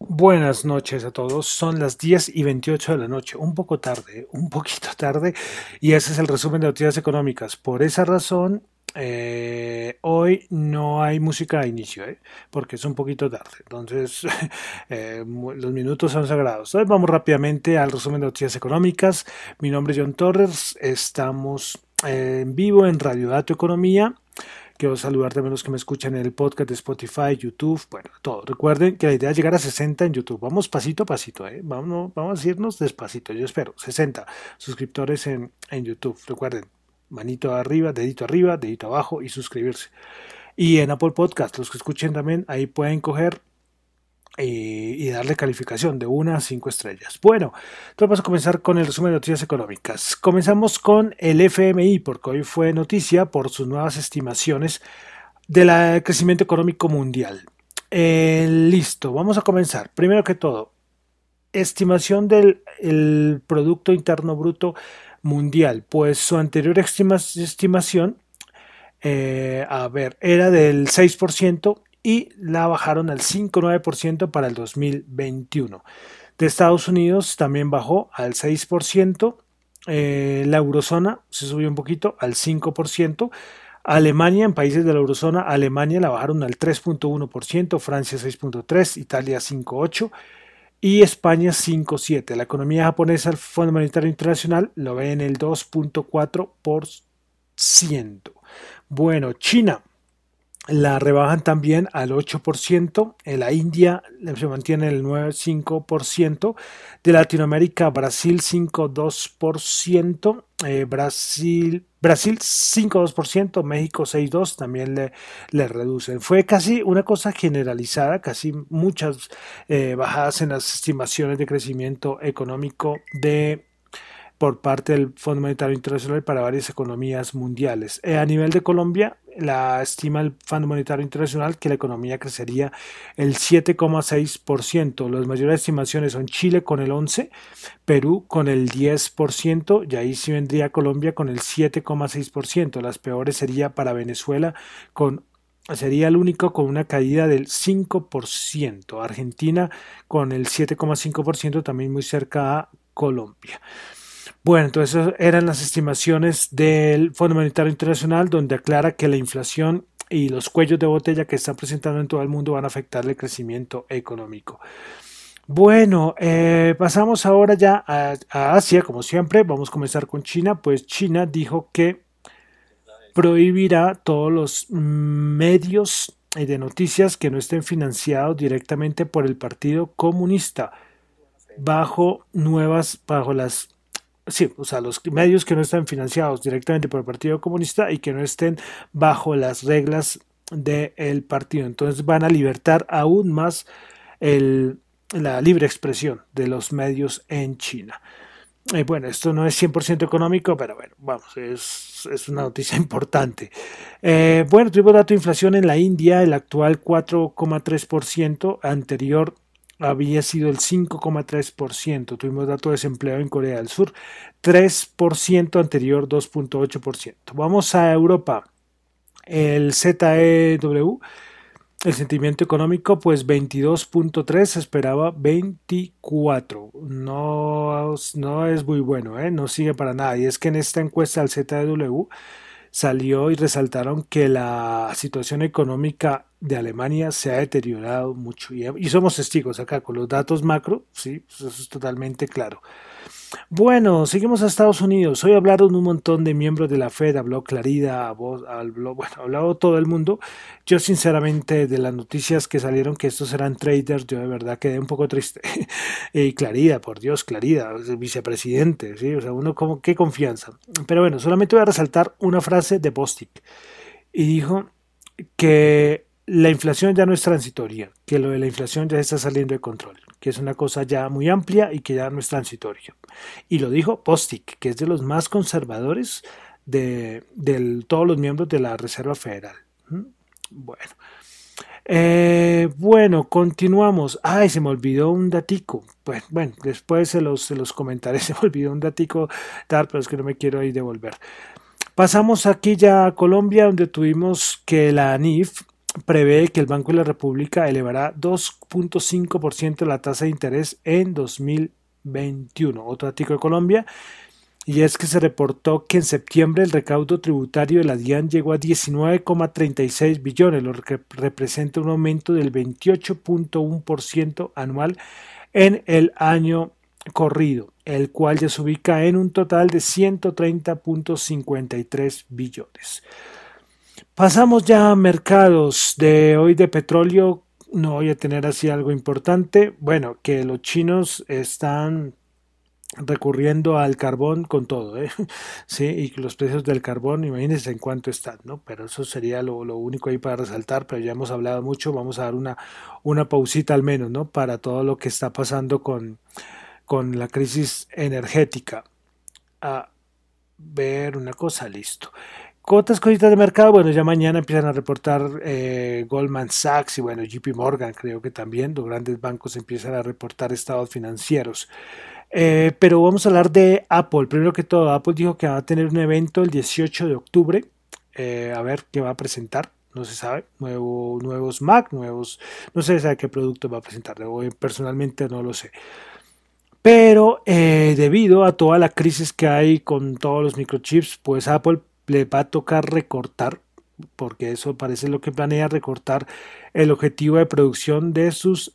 Buenas noches a todos. Son las 10 y 28 de la noche, un poco tarde, un poquito tarde, y ese es el resumen de noticias económicas. Por esa razón, eh, hoy no hay música a inicio, ¿eh? porque es un poquito tarde. Entonces, eh, los minutos son sagrados. Hoy vamos rápidamente al resumen de noticias económicas. Mi nombre es John Torres. Estamos en vivo en Radio Dato Economía. Quiero saludar también los que me escuchan en el podcast de Spotify, YouTube, bueno, todo. Recuerden que la idea es llegar a 60 en YouTube. Vamos pasito a pasito, ¿eh? Vamos, vamos a irnos despacito. Yo espero 60 suscriptores en, en YouTube. Recuerden, manito arriba, dedito arriba, dedito abajo y suscribirse. Y en Apple Podcast, los que escuchen también, ahí pueden coger y, darle calificación de una a cinco estrellas. Bueno, entonces vamos a comenzar con el resumen de noticias económicas. Comenzamos con el FMI, porque hoy fue noticia por sus nuevas estimaciones del crecimiento económico mundial. Eh, listo, vamos a comenzar. Primero que todo, estimación del Producto Interno Bruto Mundial. Pues su anterior estimación, eh, a ver, era del 6% y la bajaron al 5,9% para el 2021. De Estados Unidos también bajó al 6%, eh, la eurozona se subió un poquito al 5%, Alemania, en países de la eurozona, Alemania la bajaron al 3.1%, Francia 6.3%, Italia 5.8% y España 5.7%. La economía japonesa, el Fondo Monetario Internacional, lo ve en el 2.4%. Bueno, China la rebajan también al 8%, en la India se mantiene el 9,5%, de Latinoamérica Brasil 5,2%, eh, Brasil, Brasil 5,2%, México 6,2% también le, le, reducen. Fue casi una cosa generalizada, casi muchas eh, bajadas en las estimaciones de crecimiento económico de por parte del Fondo Monetario Internacional para varias economías mundiales. Eh, a nivel de Colombia, la estima el Fondo Monetario Internacional que la economía crecería el 7,6%. Las mayores estimaciones son Chile con el 11%, Perú con el 10%, y ahí sí vendría Colombia con el 7,6%. Las peores sería para Venezuela con sería el único con una caída del 5%. Argentina con el 7,5% también muy cerca a Colombia. Bueno, entonces eran las estimaciones del Fondo Monetario Internacional donde aclara que la inflación y los cuellos de botella que están presentando en todo el mundo van a afectar el crecimiento económico. Bueno, eh, pasamos ahora ya a, Asia, como siempre. Vamos a comenzar con China. Pues China dijo que prohibirá todos los medios de noticias que no estén financiados directamente por el Partido Comunista bajo nuevas, bajo las sí, o sea, los medios que no están financiados directamente por el Partido Comunista y que no estén bajo las reglas del partido. Entonces van a libertar aún más la libre expresión de los medios en China. Y bueno, esto no es 100% económico, pero bueno, vamos, es, es una noticia importante. Eh, bueno, tuvimos dato de inflación en la India, el actual 4,3%, anterior había sido el 5,3%. Tuvimos dato de desempleo en Corea del Sur, 3% anterior, 2.8%. Vamos a Europa. El ZEW, el sentimiento económico, pues 22.3, esperaba 24. No, no es muy bueno, ¿eh? no sigue para nada. Y es que en esta encuesta del ZEW salió y resaltaron que la situación económica de Alemania se ha deteriorado mucho y, somos testigos acá con los datos macro, sí, pues eso es totalmente claro. Bueno, seguimos a Estados Unidos. Hoy hablaron un montón de miembros de la Fed, habló Clarida, habló, bueno, habló todo el mundo. Yo sinceramente de las noticias que salieron que estos eran traders, yo de verdad quedé un poco triste. y Clarida, por Dios, Clarida, vicepresidente, ¿sí? O sea, uno como, qué confianza. Pero bueno, solamente voy a resaltar una frase de Bostic. Y dijo que la inflación ya no es transitoria, que lo de la inflación ya está saliendo de control, que es una cosa ya muy amplia y que ya no es transitoria. Y lo dijo Postic, que es de los más conservadores de, todos los miembros de la Reserva Federal. ¿Mm? Bueno. Eh, bueno, continuamos. Ay, se me olvidó un datico. Bueno, bueno después se los, se los comentaré. Se me olvidó un datico dar, pero es que no me quiero ir devolver. Pasamos aquí ya a Colombia, donde tuvimos que la ANIF prevé que el Banco de la República elevará 2.5% la tasa de interés en 2021. Otro artículo de Colombia, y es que se reportó que en septiembre el recaudo tributario de la DIAN llegó a 19,36 billones, lo que representa un aumento del 28.1% anual en el año corrido, el cual ya se ubica en un total de 130.53 billones. Pasamos ya a mercados de hoy de petróleo. No voy a tener así algo importante. Bueno, que los chinos están recurriendo al carbón con todo, ¿eh? sí, y los precios del carbón, imagínense en cuánto están, ¿no? Pero eso sería lo, único ahí para resaltar, pero ya hemos hablado mucho, vamos a dar una, una pausita al menos, ¿no? Para todo lo que está pasando con, con la crisis energética. A ver una cosa, listo. Otras cositas de mercado, bueno, ya mañana empiezan a reportar eh, Goldman Sachs y bueno, JP Morgan, creo que también, los grandes bancos empiezan a reportar estados financieros. Eh, pero vamos a hablar de Apple. Primero que todo, Apple dijo que va a tener un evento el 18 de octubre. Eh, a ver qué va a presentar. No se sabe. Nuevo, nuevos Mac, nuevos. No se sabe qué producto va a presentar. Personalmente no lo sé. Pero debido a toda la crisis que hay con todos los microchips, pues Apple le va a tocar recortar porque eso parece lo que planea recortar el objetivo de producción de sus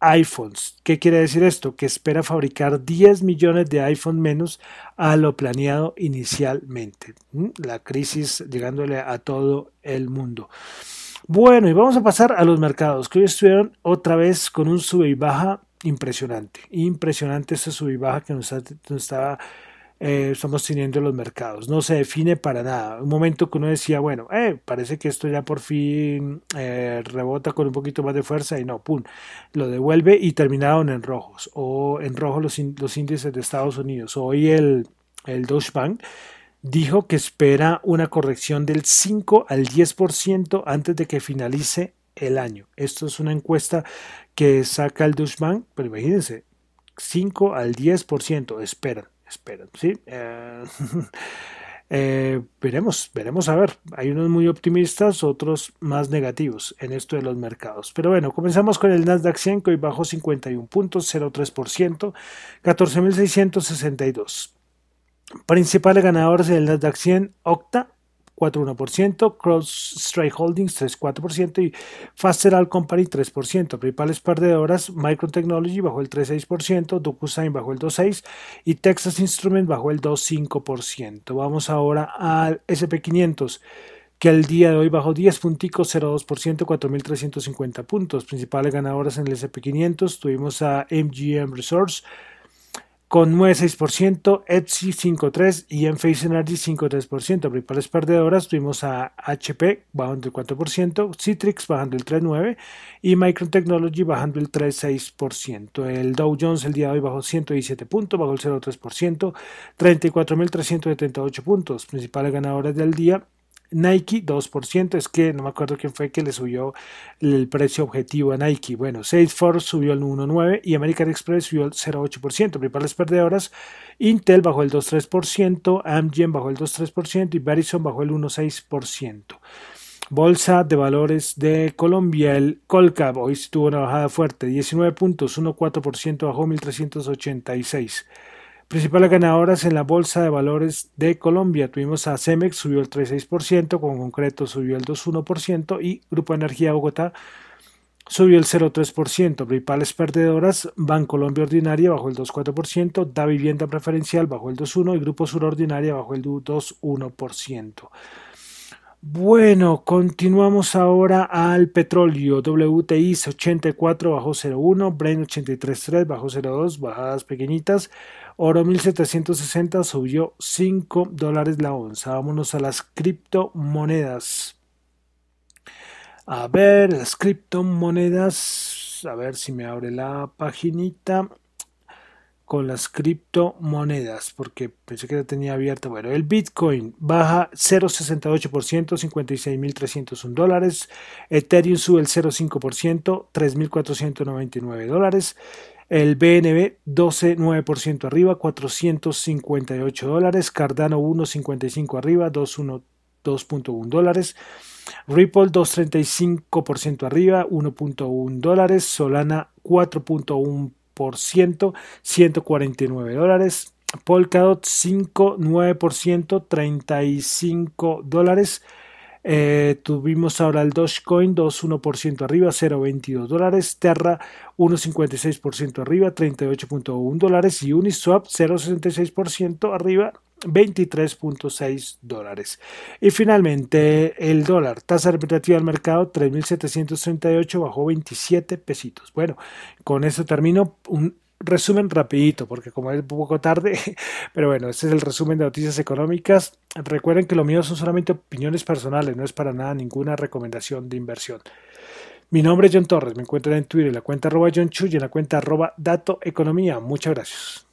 iPhones. ¿Qué quiere decir esto? Que espera fabricar 10 millones de iPhone menos a lo planeado inicialmente. ¿Mm? La crisis llegándole a todo el mundo. Bueno, y vamos a pasar a los mercados, que hoy estuvieron otra vez con un sube y baja impresionante. Impresionante ese sube y baja que nos, nos estaba eh, estamos teniendo los mercados. No se define para nada. Un momento que uno decía, bueno, eh, parece que esto ya por fin eh, rebota con un poquito más de fuerza y no, pum, lo devuelve y terminaron en rojos o en rojo los, los índices de Estados Unidos. Hoy el, el Deutsche Bank dijo que espera una corrección del 5 al 10% antes de que finalice el año. Esto es una encuesta que saca el Deutsche Bank, pero imagínense, 5 al 10% esperan esperan, ¿sí? Eh, eh, veremos, veremos a ver. Hay unos muy optimistas, otros más negativos en esto de los mercados. Pero bueno, comenzamos con el Nasdaq 100 que hoy bajó 51.03%, 14.662. Principales ganadores del Nasdaq 100, Octa 4,1%, CrossStrike Holdings 3,4% y Fasteral Company 3%. Principales perdedoras, Micron Technology bajó el 3,6%, DocuSign bajó el 2,6% y Texas Instruments bajó el 2,5%. Vamos ahora al SP500 que el día de hoy bajó 10.02%, 4.350 puntos. Principales ganadoras en el SP500 tuvimos a MGM Resource con 9,6%, Etsy 5,3% y Enphase Energy 5,3%. Principales perdedoras tuvimos a HP bajando el 4%, Citrix bajando el 3,9% y Micron Technology bajando el 3,6%. El Dow Jones el día de hoy bajó 117 puntos, bajó el 0,3%, 34.378 puntos. Principales ganadoras del día, Nike 2%, es que no me acuerdo quién fue que le subió el precio objetivo a Nike. Bueno, Salesforce subió el 1.9 y American Express subió el 0.8%. Principales perdedoras, Intel bajó el 2.3%, Amgen bajó el 2.3% y Verizon bajó el 1.6%. Bolsa de Valores de Colombia, el Colcap, hoy tuvo una bajada fuerte, 19 puntos, 1.4%, bajó 1.386. Principales ganadoras en la Bolsa de Valores de Colombia. Tuvimos a Cemex, subió el 3,6%, con concreto subió el 2,1% y Grupo Energía Bogotá subió el 0,3%. Principales perdedoras, Bancolombia Ordinaria bajó el 2,4%, Da Vivienda Preferencial bajó el 2,1% y Grupo Sur Ordinaria bajó el 2,1%. Bueno, continuamos ahora al petróleo. WTI 84 bajó 0,1, Brent 83,3 bajó 0,2, bajadas pequeñitas. Oro 1760 subió 5 dólares la onza. Vámonos a las criptomonedas. A ver, las criptomonedas. A ver si me abre la paginita con las criptomonedas, porque pensé que la tenía abierta. Bueno, el Bitcoin baja 0,68%, 56.301 dólares. Ethereum sube el 0,5%, 3.499 dólares. El BNB 12,9% arriba, 458 dólares. Cardano 1,55 arriba, 2,1 dólares. Ripple 2.35% arriba, 1.1 dólares. Solana 4.1%, 149 dólares. Polkadot 5.9%, 35 dólares. Eh, tuvimos ahora el Dogecoin 2,1% arriba, 0,22 dólares. Terra 1,56% arriba, 38,1 dólares. Y Uniswap 0,66% arriba, 23.6 dólares. Y finalmente el dólar, tasa repetitiva del mercado 3.738 bajó 27 pesitos. Bueno, con eso termino un resumen rapidito, porque como es un poco tarde, pero bueno, este es el resumen de noticias económicas. Recuerden que lo mío son solamente opiniones personales, no es para nada ninguna recomendación de inversión. Mi nombre es John Torres, me encuentran en Twitter en la cuenta arroba John Chu y en la cuenta arroba Dato Economía. Muchas gracias.